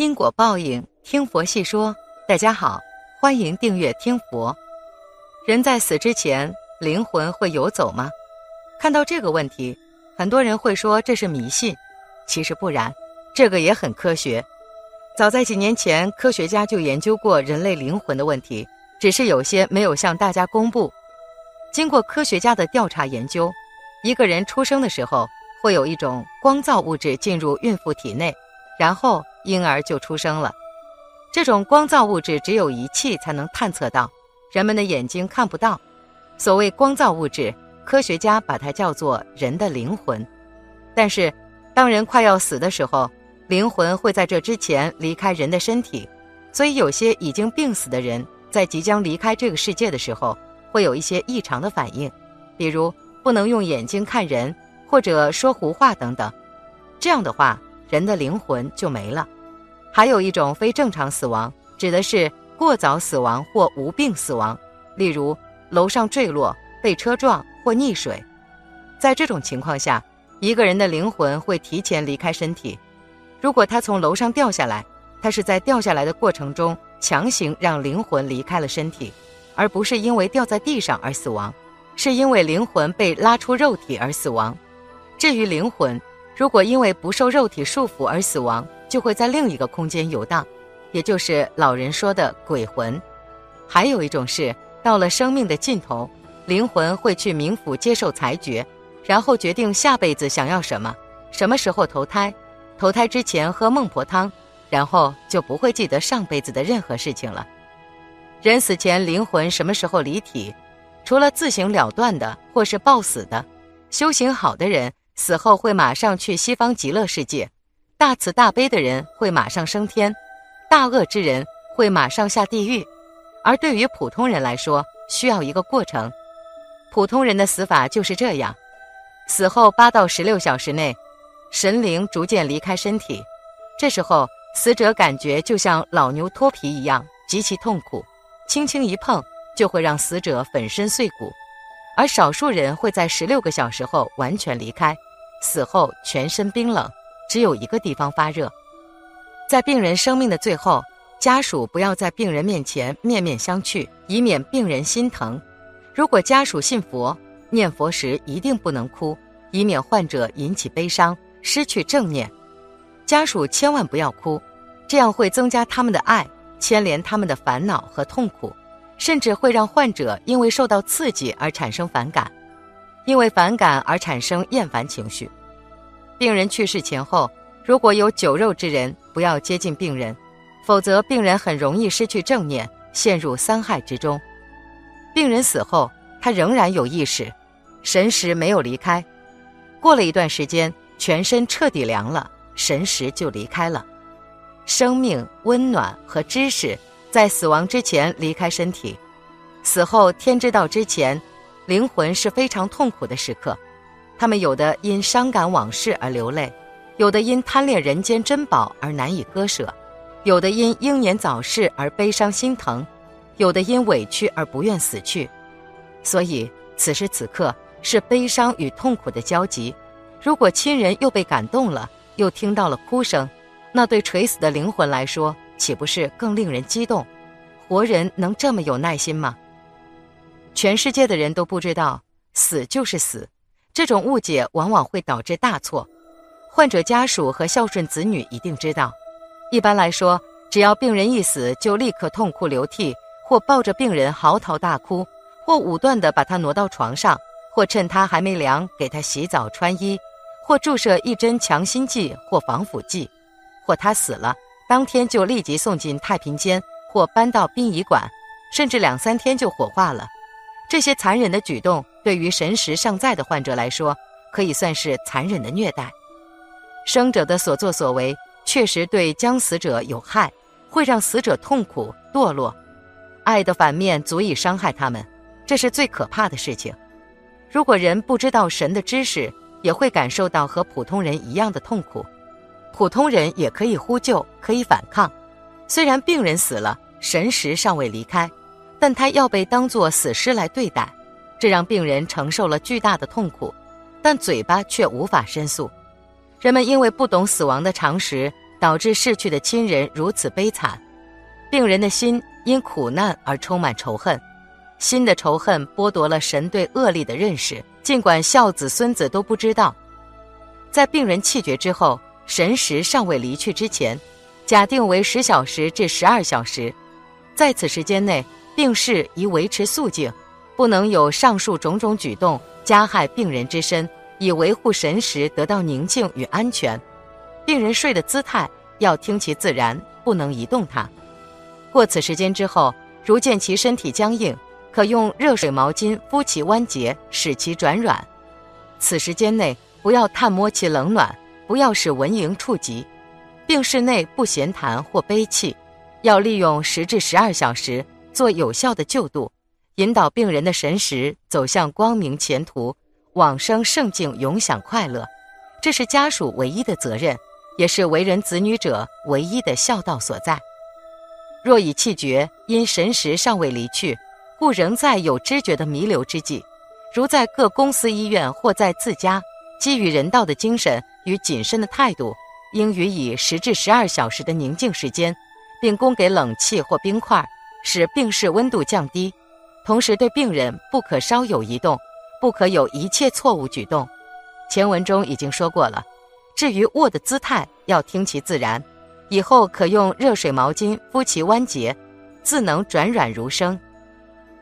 因果报应，听佛细说。大家好，欢迎订阅听佛。人在死之前，灵魂会游走吗？看到这个问题，很多人会说这是迷信。其实不然，这个也很科学。早在几年前，科学家就研究过人类灵魂的问题，只是有些没有向大家公布。经过科学家的调查研究，一个人出生的时候，会有一种光造物质进入孕妇体内，然后。婴儿就出生了，这种光造物质只有仪器才能探测到，人们的眼睛看不到。所谓光造物质，科学家把它叫做人的灵魂。但是，当人快要死的时候，灵魂会在这之前离开人的身体，所以有些已经病死的人在即将离开这个世界的时候，会有一些异常的反应，比如不能用眼睛看人，或者说胡话等等。这样的话。人的灵魂就没了。还有一种非正常死亡，指的是过早死亡或无病死亡，例如楼上坠落、被车撞或溺水。在这种情况下，一个人的灵魂会提前离开身体。如果他从楼上掉下来，他是在掉下来的过程中强行让灵魂离开了身体，而不是因为掉在地上而死亡，是因为灵魂被拉出肉体而死亡。至于灵魂，如果因为不受肉体束缚而死亡，就会在另一个空间游荡，也就是老人说的鬼魂。还有一种是，到了生命的尽头，灵魂会去冥府接受裁决，然后决定下辈子想要什么，什么时候投胎，投胎之前喝孟婆汤，然后就不会记得上辈子的任何事情了。人死前灵魂什么时候离体？除了自行了断的或是暴死的，修行好的人。死后会马上去西方极乐世界，大慈大悲的人会马上升天，大恶之人会马上下地狱，而对于普通人来说，需要一个过程。普通人的死法就是这样：死后八到十六小时内，神灵逐渐离开身体，这时候死者感觉就像老牛脱皮一样，极其痛苦，轻轻一碰就会让死者粉身碎骨，而少数人会在十六个小时后完全离开。死后全身冰冷，只有一个地方发热。在病人生命的最后，家属不要在病人面前面面相觑，以免病人心疼。如果家属信佛，念佛时一定不能哭，以免患者引起悲伤，失去正念。家属千万不要哭，这样会增加他们的爱，牵连他们的烦恼和痛苦，甚至会让患者因为受到刺激而产生反感。因为反感而产生厌烦情绪，病人去世前后，如果有酒肉之人，不要接近病人，否则病人很容易失去正念，陷入三害之中。病人死后，他仍然有意识，神识没有离开。过了一段时间，全身彻底凉了，神识就离开了。生命、温暖和知识在死亡之前离开身体，死后天知道之前。灵魂是非常痛苦的时刻，他们有的因伤感往事而流泪，有的因贪恋人间珍宝而难以割舍，有的因英年早逝而悲伤心疼，有的因委屈而不愿死去。所以此时此刻是悲伤与痛苦的交集。如果亲人又被感动了，又听到了哭声，那对垂死的灵魂来说，岂不是更令人激动？活人能这么有耐心吗？全世界的人都不知道死就是死，这种误解往往会导致大错。患者家属和孝顺子女一定知道。一般来说，只要病人一死，就立刻痛哭流涕，或抱着病人嚎啕大哭，或武断地把他挪到床上，或趁他还没凉给他洗澡穿衣，或注射一针强心剂或防腐剂，或他死了当天就立即送进太平间或搬到殡仪馆，甚至两三天就火化了。这些残忍的举动，对于神识尚在的患者来说，可以算是残忍的虐待。生者的所作所为确实对将死者有害，会让死者痛苦堕落。爱的反面足以伤害他们，这是最可怕的事情。如果人不知道神的知识，也会感受到和普通人一样的痛苦。普通人也可以呼救，可以反抗。虽然病人死了，神识尚未离开，但他要被当作死尸来对待，这让病人承受了巨大的痛苦，但嘴巴却无法申诉。人们因为不懂死亡的常识，导致逝去的亲人如此悲惨。病人的心因苦难而充满仇恨，新的仇恨剥夺了神对恶力的认识。尽管孝子孙子都不知道，在病人气绝之后。神识尚未离去之前，假定为十小时至十二小时，在此时间内，病逝宜维持肃静，不能有上述种种举动加害病人之身，以维护神识得到宁静与安全。病人睡的姿态要听其自然，不能移动它。过此时间之后，如见其身体僵硬，可用热水毛巾敷其关节，使其转软。此时间内，不要探摸其冷暖。不要使蚊蝇触及，病室内不闲谈或悲泣，要利用十至十二小时做有效的救度，引导病人的神识走向光明前途，往生圣境，永享快乐。这是家属唯一的责任，也是为人子女者唯一的孝道所在。若已气绝，因神识尚未离去，故仍在有知觉的弥留之际，如在各公司医院或在自家。基于人道的精神与谨慎的态度，应予以十至十二小时的宁静时间，并供给冷气或冰块，使病室温度降低。同时，对病人不可稍有移动，不可有一切错误举动。前文中已经说过了。至于卧的姿态，要听其自然。以后可用热水毛巾敷其关节，自能转软如生。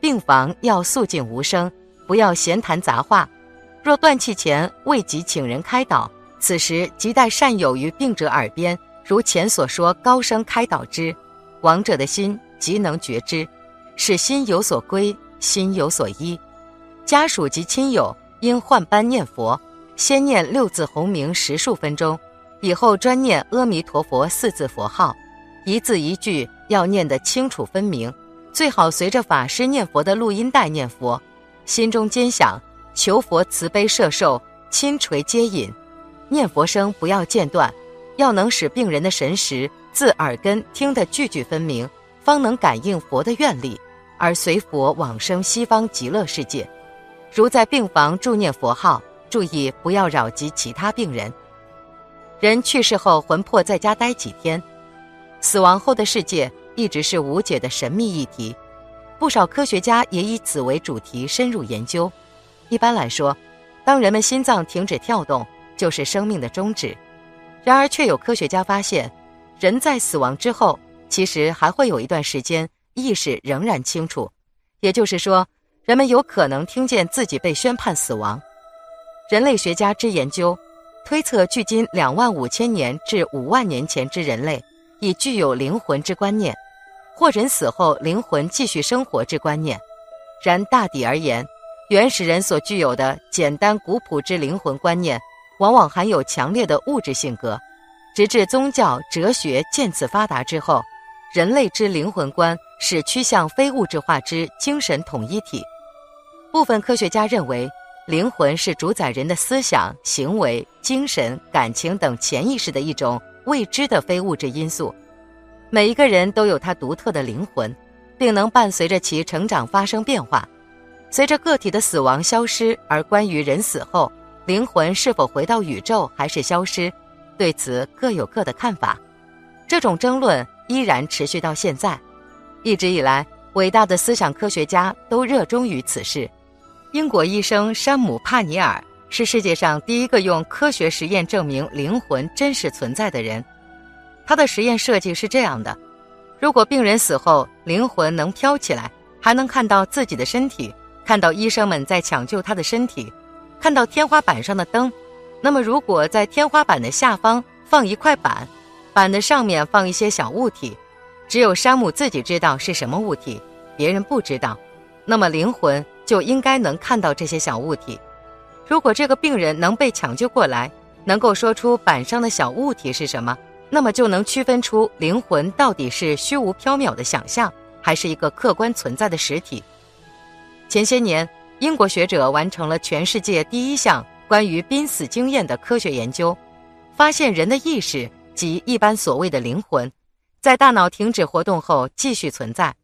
病房要肃静无声，不要闲谈杂话。若断气前未及请人开导，此时即待善友于病者耳边，如前所说，高声开导之，亡者的心即能觉知，使心有所归，心有所依。家属及亲友应换班念佛，先念六字洪名十数分钟，以后专念阿弥陀佛四字佛号，一字一句要念得清楚分明，最好随着法师念佛的录音带念佛，心中坚想。求佛慈悲摄受，亲垂接引，念佛声不要间断，要能使病人的神识自耳根听得句句分明，方能感应佛的愿力，而随佛往生西方极乐世界。如在病房助念佛号，注意不要扰及其他病人。人去世后，魂魄在家待几天，死亡后的世界一直是无解的神秘议题，不少科学家也以此为主题深入研究。一般来说，当人们心脏停止跳动，就是生命的终止。然而，却有科学家发现，人在死亡之后，其实还会有一段时间意识仍然清楚。也就是说，人们有可能听见自己被宣判死亡。人类学家之研究，推测距今两万五千年至五万年前之人类，已具有灵魂之观念，或人死后灵魂继续生活之观念。然大抵而言，原始人所具有的简单古朴之灵魂观念，往往含有强烈的物质性格。直至宗教、哲学渐次发达之后，人类之灵魂观是趋向非物质化之精神统一体。部分科学家认为，灵魂是主宰人的思想、行为、精神、感情等潜意识的一种未知的非物质因素。每一个人都有他独特的灵魂，并能伴随着其成长发生变化。随着个体的死亡消失，而关于人死后灵魂是否回到宇宙还是消失，对此各有各的看法。这种争论依然持续到现在。一直以来，伟大的思想科学家都热衷于此事。英国医生山姆·帕尼尔是世界上第一个用科学实验证明灵魂真实存在的人。他的实验设计是这样的：如果病人死后灵魂能飘起来，还能看到自己的身体。看到医生们在抢救他的身体，看到天花板上的灯，那么如果在天花板的下方放一块板，板的上面放一些小物体，只有山姆自己知道是什么物体，别人不知道，那么灵魂就应该能看到这些小物体。如果这个病人能被抢救过来，能够说出板上的小物体是什么，那么就能区分出灵魂到底是虚无缥缈的想象，还是一个客观存在的实体。前些年，英国学者完成了全世界第一项关于濒死经验的科学研究，发现人的意识及一般所谓的灵魂，在大脑停止活动后继续存在。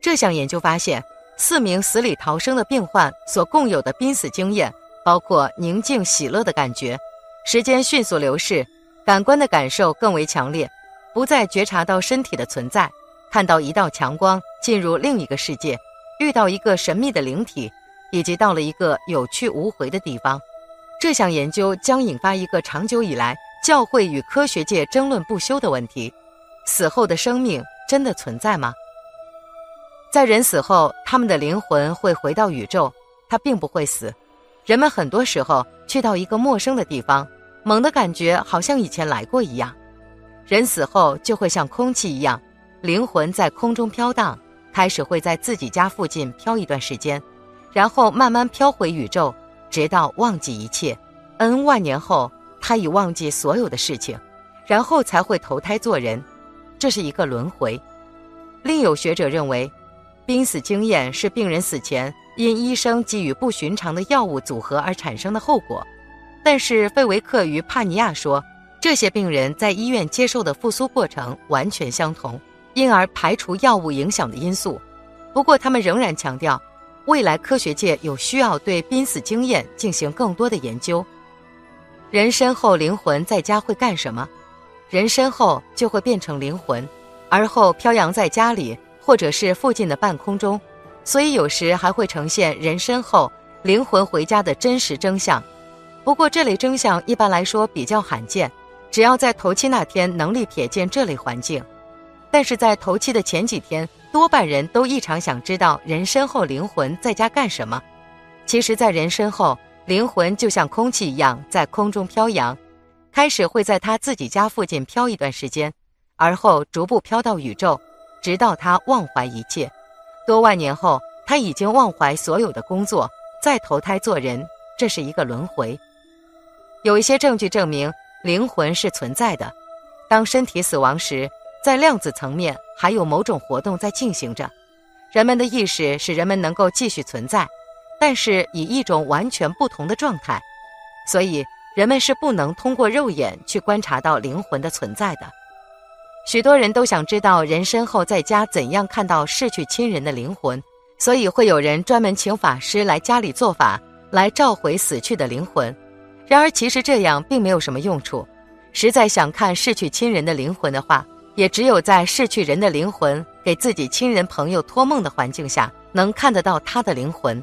这项研究发现，四名死里逃生的病患所共有的濒死经验。包括宁静、喜乐的感觉，时间迅速流逝，感官的感受更为强烈，不再觉察到身体的存在，看到一道强光进入另一个世界，遇到一个神秘的灵体，以及到了一个有去无回的地方。这项研究将引发一个长久以来教会与科学界争论不休的问题：死后的生命真的存在吗？在人死后，他们的灵魂会回到宇宙，他并不会死。人们很多时候去到一个陌生的地方，猛地感觉好像以前来过一样。人死后就会像空气一样，灵魂在空中飘荡，开始会在自己家附近飘一段时间，然后慢慢飘回宇宙，直到忘记一切。N 万年后，他已忘记所有的事情，然后才会投胎做人。这是一个轮回。另有学者认为，濒死经验是病人死前。因医生给予不寻常的药物组合而产生的后果，但是费维克与帕尼亚说，这些病人在医院接受的复苏过程完全相同，因而排除药物影响的因素。不过，他们仍然强调，未来科学界有需要对濒死经验进行更多的研究。人身后灵魂在家会干什么？人身后就会变成灵魂，而后飘扬在家里或者是附近的半空中。所以有时还会呈现人身后灵魂回家的真实真相，不过这类真相一般来说比较罕见，只要在头七那天能力瞥见这类环境。但是在头七的前几天，多半人都异常想知道人身后灵魂在家干什么。其实，在人身后，灵魂就像空气一样在空中飘扬，开始会在他自己家附近飘一段时间，而后逐步飘到宇宙，直到他忘怀一切。多万年后，他已经忘怀所有的工作，再投胎做人，这是一个轮回。有一些证据证明灵魂是存在的。当身体死亡时，在量子层面还有某种活动在进行着。人们的意识使人们能够继续存在，但是以一种完全不同的状态。所以，人们是不能通过肉眼去观察到灵魂的存在的。许多人都想知道人身后在家怎样看到逝去亲人的灵魂，所以会有人专门请法师来家里做法，来召回死去的灵魂。然而，其实这样并没有什么用处。实在想看逝去亲人的灵魂的话，也只有在逝去人的灵魂给自己亲人朋友托梦的环境下，能看得到他的灵魂。